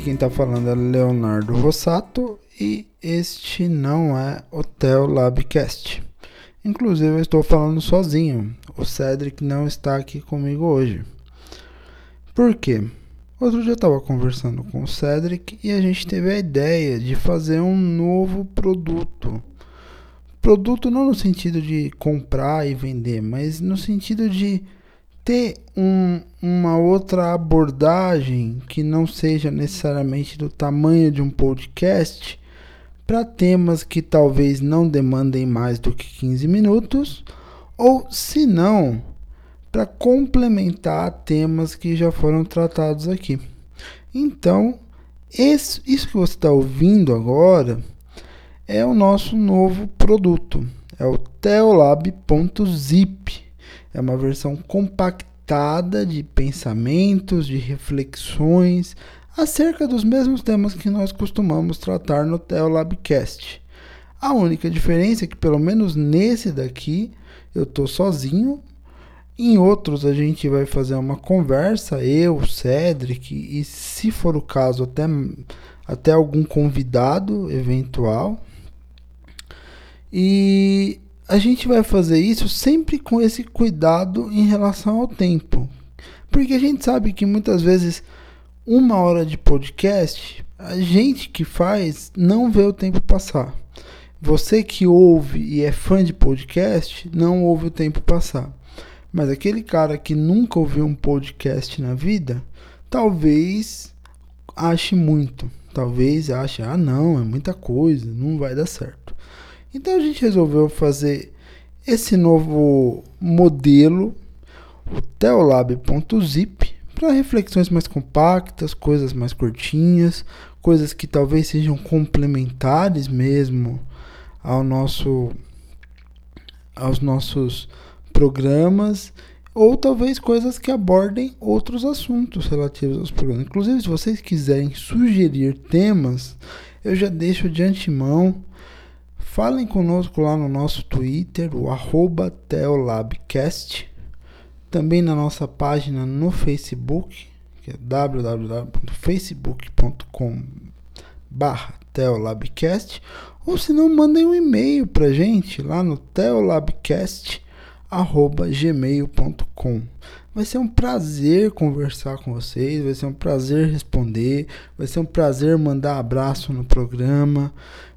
Aqui quem está falando é Leonardo Rossato e este não é Hotel Labcast. Inclusive eu estou falando sozinho, o Cedric não está aqui comigo hoje. Por quê? Outro dia eu estava conversando com o Cedric e a gente teve a ideia de fazer um novo produto. Produto não no sentido de comprar e vender, mas no sentido de ter um, uma outra abordagem que não seja necessariamente do tamanho de um podcast para temas que talvez não demandem mais do que 15 minutos, ou se não, para complementar temas que já foram tratados aqui. Então, esse, isso que você está ouvindo agora é o nosso novo produto, é o teolab.zip. É uma versão compactada de pensamentos, de reflexões acerca dos mesmos temas que nós costumamos tratar no Teolabcast. A única diferença é que, pelo menos nesse daqui, eu estou sozinho. Em outros, a gente vai fazer uma conversa, eu, Cedric, e se for o caso, até, até algum convidado eventual. E a gente vai fazer isso sempre com esse cuidado em relação ao tempo. Porque a gente sabe que muitas vezes uma hora de podcast, a gente que faz não vê o tempo passar. Você que ouve e é fã de podcast, não ouve o tempo passar. Mas aquele cara que nunca ouviu um podcast na vida, talvez ache muito. Talvez ache, ah não, é muita coisa, não vai dar certo. Então a gente resolveu fazer esse novo modelo, o teolab.zip, para reflexões mais compactas, coisas mais curtinhas, coisas que talvez sejam complementares mesmo ao nosso aos nossos programas ou talvez coisas que abordem outros assuntos relativos aos programas. Inclusive, se vocês quiserem sugerir temas, eu já deixo de antemão Falem conosco lá no nosso Twitter, o arroba Teolabcast. Também na nossa página no Facebook, que é www.facebook.com Teolabcast. Ou se não, mandem um e-mail pra gente lá no teolabcast.gmail.com Vai ser um prazer conversar com vocês, vai ser um prazer responder, vai ser um prazer mandar abraço no programa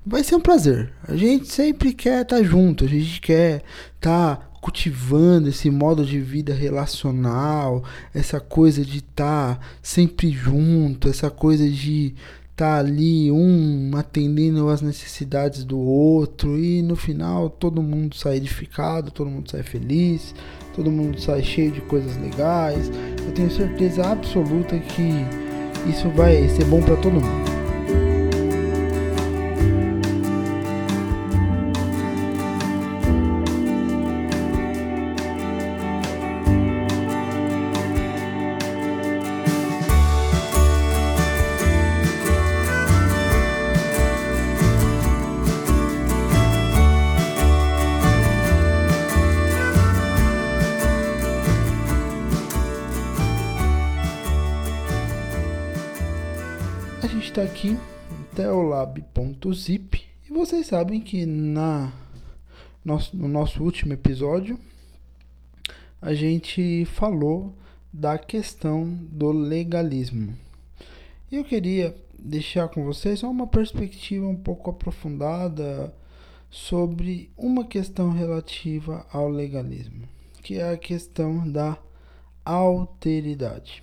vai ser um prazer. A gente sempre quer estar tá junto, a gente quer estar tá cultivando esse modo de vida relacional, essa coisa de estar tá sempre junto, essa coisa de estar tá ali um atendendo às necessidades do outro e no final todo mundo sai edificado, todo mundo sai feliz, todo mundo sai cheio de coisas legais. Eu tenho certeza absoluta que isso vai ser bom para todo mundo. Está aqui, teolab.zip, e vocês sabem que na nosso, no nosso último episódio a gente falou da questão do legalismo. E eu queria deixar com vocês uma perspectiva um pouco aprofundada sobre uma questão relativa ao legalismo, que é a questão da alteridade.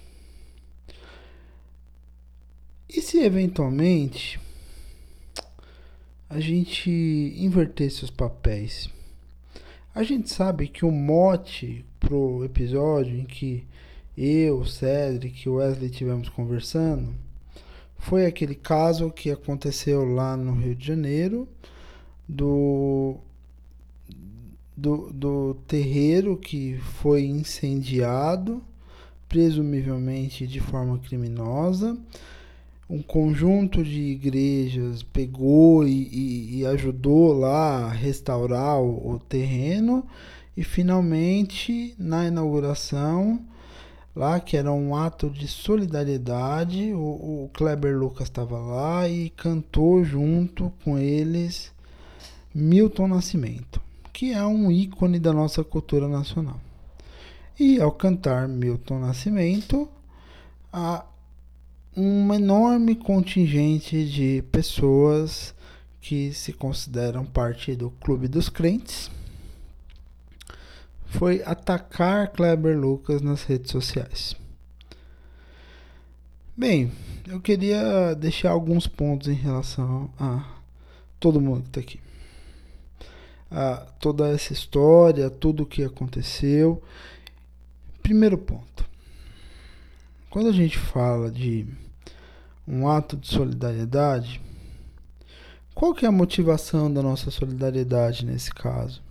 E se eventualmente a gente invertesse os papéis? A gente sabe que o mote pro episódio em que eu, Cedric e Wesley tivemos conversando foi aquele caso que aconteceu lá no Rio de Janeiro do do, do terreiro que foi incendiado, presumivelmente de forma criminosa um conjunto de igrejas pegou e, e, e ajudou lá a restaurar o, o, terreno e finalmente na inauguração lá que era um ato de solidariedade. O, o Kleber Lucas estava lá e cantou junto com eles Milton Nascimento, que é um ícone da nossa cultura nacional. E ao cantar Milton Nascimento, há um enorme contingente de pessoas que se consideram parte do clube dos crentes foi atacar Kleber Lucas nas redes sociais. Bem, eu queria deixar alguns pontos em relação a todo mundo que está aqui. A toda essa história, tudo o que aconteceu. Primeiro ponto. Quando a gente fala de um ato de solidariedade, qual que é a motivação da nossa solidariedade nesse caso?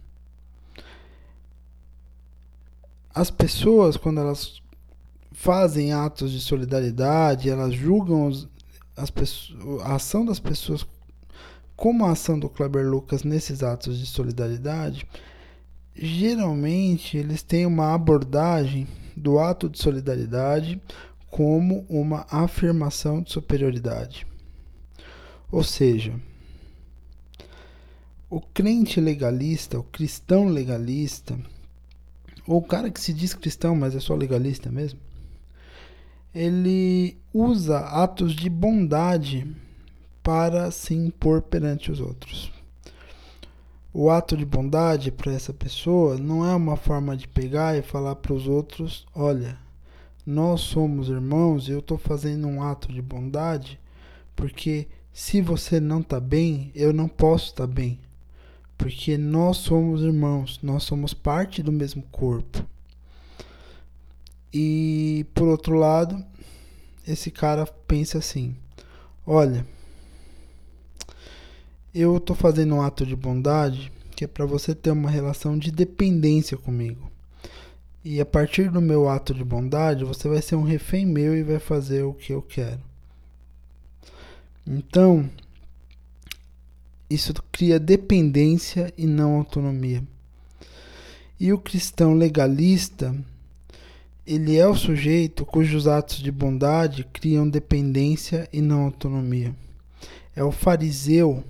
as pessoas, quando elas fazem atos de solidariedade, elas julgam os, as pessoas, a ação das pessoas como a ação do Kleber Lucas nesses atos de solidariedade, geralmente eles têm uma abordagem do ato de solidariedade como uma afirmação de superioridade. Ou seja, o crente legalista, o cristão legalista, ou o cara que se diz cristão, mas é só legalista mesmo, ele usa atos de bondade para se impor perante os outros. O ato de bondade para essa pessoa não é uma forma de pegar e falar para os outros: olha, nós somos irmãos e eu estou fazendo um ato de bondade porque se você não está bem, eu não posso estar tá bem porque nós somos irmãos, nós somos parte do mesmo corpo. E por outro lado, esse cara pensa assim: olha, eu estou fazendo um ato de bondade que é para você ter uma relação de dependência comigo. E a partir do meu ato de bondade, você vai ser um refém meu e vai fazer o que eu quero. Então, isso cria dependência e não autonomia. E o cristão legalista, ele é o sujeito cujos atos de bondade criam dependência e não autonomia. É o fariseu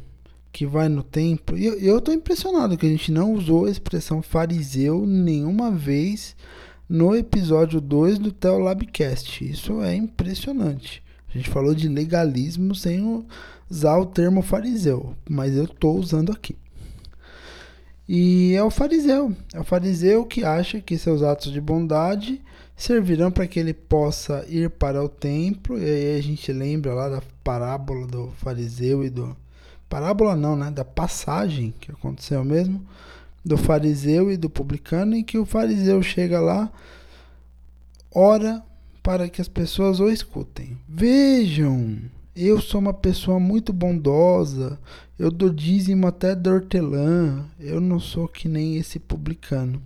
que vai no templo. E eu estou impressionado que a gente não usou a expressão fariseu nenhuma vez no episódio 2 do Teolabcast. Isso é impressionante. A gente falou de legalismo sem usar o termo fariseu, mas eu estou usando aqui. E é o fariseu, é o fariseu que acha que seus atos de bondade servirão para que ele possa ir para o templo. E aí a gente lembra lá da parábola do fariseu e do parábola não, né, da passagem que aconteceu mesmo do fariseu e do publicano em que o fariseu chega lá, ora para que as pessoas o escutem. Vejam, eu sou uma pessoa muito bondosa, eu dou dízimo até da hortelã, eu não sou que nem esse publicano.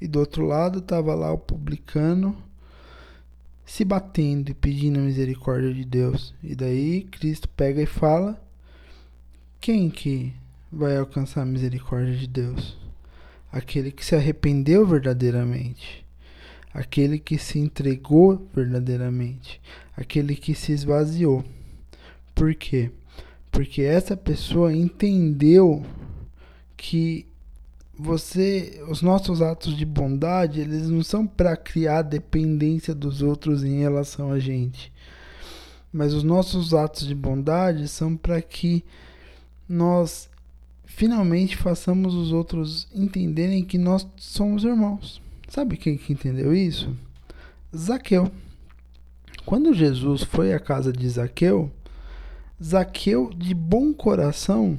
E do outro lado estava lá o publicano se batendo e pedindo a misericórdia de Deus. E daí Cristo pega e fala: Quem que vai alcançar a misericórdia de Deus? Aquele que se arrependeu verdadeiramente aquele que se entregou verdadeiramente, aquele que se esvaziou. Por quê? Porque essa pessoa entendeu que você, os nossos atos de bondade, eles não são para criar dependência dos outros em relação a gente. Mas os nossos atos de bondade são para que nós finalmente façamos os outros entenderem que nós somos irmãos. Sabe quem que entendeu isso? Zaqueu. Quando Jesus foi à casa de Zaqueu, Zaqueu, de bom coração,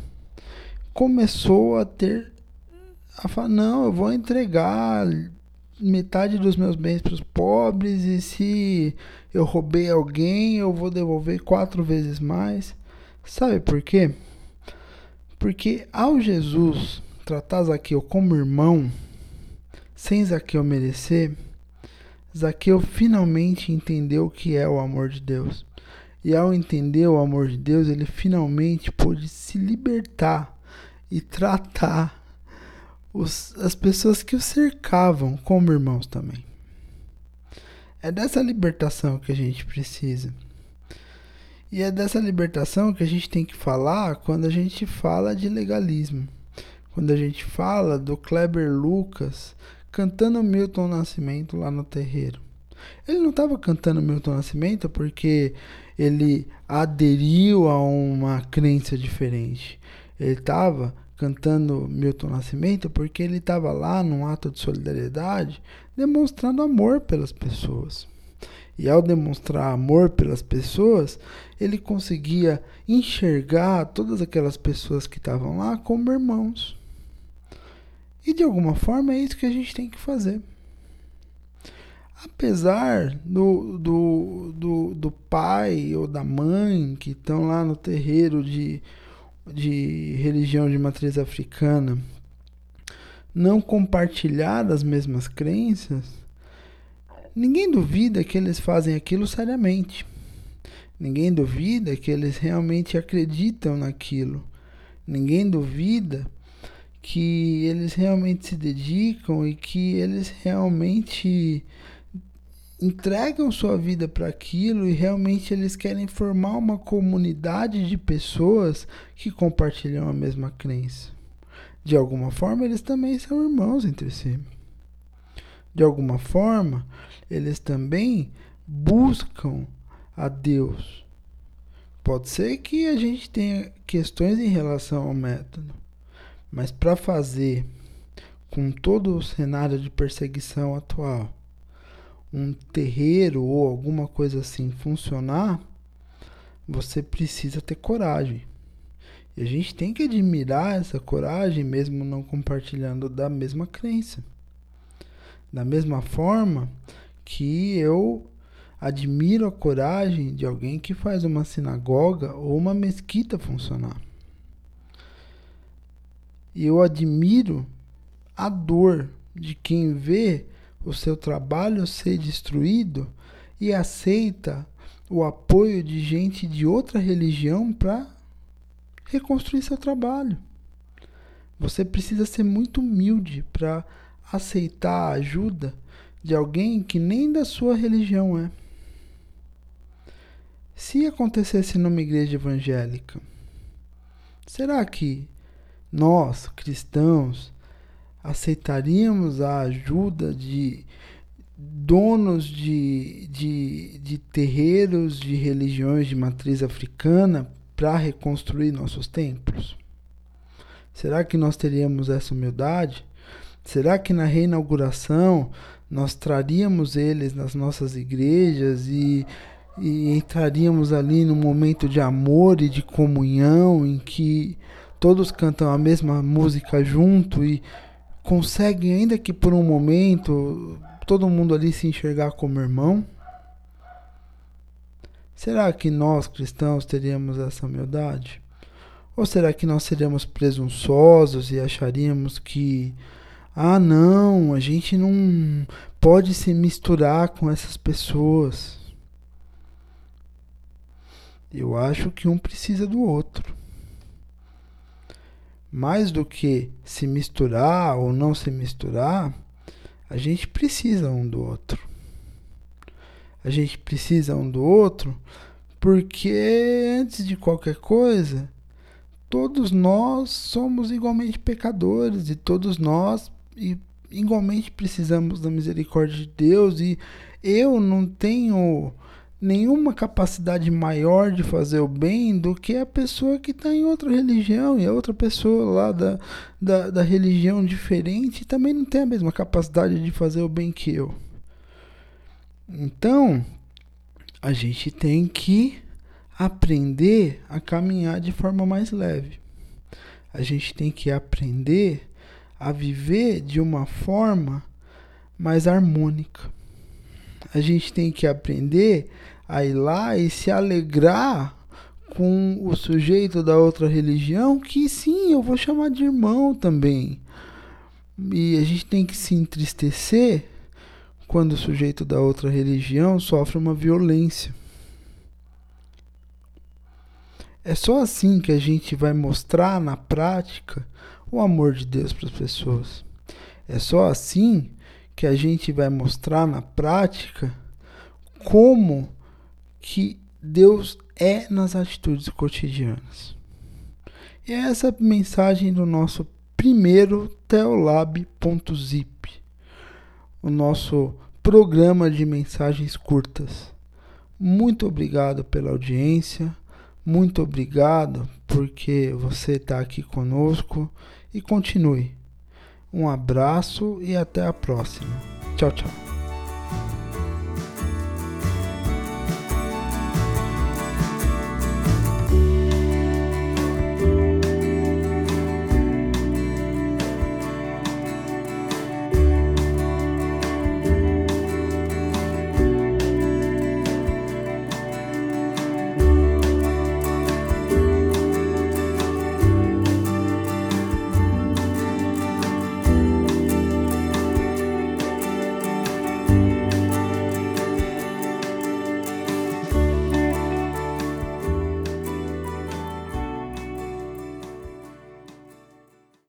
começou a ter a falar: não, eu vou entregar metade dos meus bens para os pobres e se eu roubei alguém, eu vou devolver quatro vezes mais. Sabe por quê? Porque ao Jesus tratar Zaqueu como irmão, sem Zaqueu merecer, Zaqueu finalmente entendeu o que é o amor de Deus. E ao entender o amor de Deus, ele finalmente pôde se libertar e tratar os, as pessoas que o cercavam como irmãos também. É dessa libertação que a gente precisa. E é dessa libertação que a gente tem que falar quando a gente fala de legalismo. Quando a gente fala do Kleber Lucas cantando Milton Nascimento lá no terreiro. Ele não estava cantando Milton Nascimento porque ele aderiu a uma crença diferente. Ele estava cantando Milton Nascimento porque ele estava lá num ato de solidariedade demonstrando amor pelas pessoas. E ao demonstrar amor pelas pessoas, ele conseguia enxergar todas aquelas pessoas que estavam lá como irmãos. E de alguma forma é isso que a gente tem que fazer. Apesar do, do, do, do pai ou da mãe que estão lá no terreiro de, de religião de matriz africana não compartilhar das mesmas crenças, ninguém duvida que eles fazem aquilo seriamente. Ninguém duvida que eles realmente acreditam naquilo. Ninguém duvida que eles realmente se dedicam e que eles realmente entregam sua vida para aquilo e realmente eles querem formar uma comunidade de pessoas que compartilham a mesma crença. De alguma forma, eles também são irmãos entre si. De alguma forma, eles também buscam a Deus. Pode ser que a gente tenha questões em relação ao método, mas para fazer com todo o cenário de perseguição atual, um terreiro ou alguma coisa assim funcionar, você precisa ter coragem. E a gente tem que admirar essa coragem, mesmo não compartilhando da mesma crença. Da mesma forma que eu admiro a coragem de alguém que faz uma sinagoga ou uma mesquita funcionar. Eu admiro a dor de quem vê o seu trabalho ser destruído e aceita o apoio de gente de outra religião para reconstruir seu trabalho. Você precisa ser muito humilde para aceitar a ajuda de alguém que nem da sua religião é. Se acontecesse numa igreja evangélica, será que nós, cristãos, aceitaríamos a ajuda de donos de, de, de terreiros de religiões de matriz africana para reconstruir nossos templos? Será que nós teríamos essa humildade? Será que na reinauguração nós traríamos eles nas nossas igrejas e, e entraríamos ali num momento de amor e de comunhão em que todos cantam a mesma música junto e conseguem, ainda que por um momento, todo mundo ali se enxergar como irmão? Será que nós cristãos teríamos essa humildade? Ou será que nós seríamos presunçosos e acharíamos que, ah, não, a gente não pode se misturar com essas pessoas? Eu acho que um precisa do outro. Mais do que se misturar ou não se misturar, a gente precisa um do outro a gente precisa um do outro, porque antes de qualquer coisa, todos nós somos igualmente pecadores e todos nós igualmente precisamos da misericórdia de Deus e eu não tenho nenhuma capacidade maior de fazer o bem do que a pessoa que está em outra religião e a outra pessoa lá da, da, da religião diferente também não tem a mesma capacidade de fazer o bem que eu. Então, a gente tem que aprender a caminhar de forma mais leve. A gente tem que aprender a viver de uma forma mais harmônica. A gente tem que aprender a ir lá e se alegrar com o sujeito da outra religião, que sim, eu vou chamar de irmão também. E a gente tem que se entristecer quando o sujeito da outra religião sofre uma violência. É só assim que a gente vai mostrar na prática o amor de Deus para as pessoas. É só assim que a gente vai mostrar na prática como que Deus é nas atitudes cotidianas. E é essa mensagem do nosso primeiro teolab.zip, o nosso programa de mensagens curtas. Muito obrigado pela audiência, muito obrigado porque você está aqui conosco e continue. Um abraço e até a próxima. Tchau, tchau.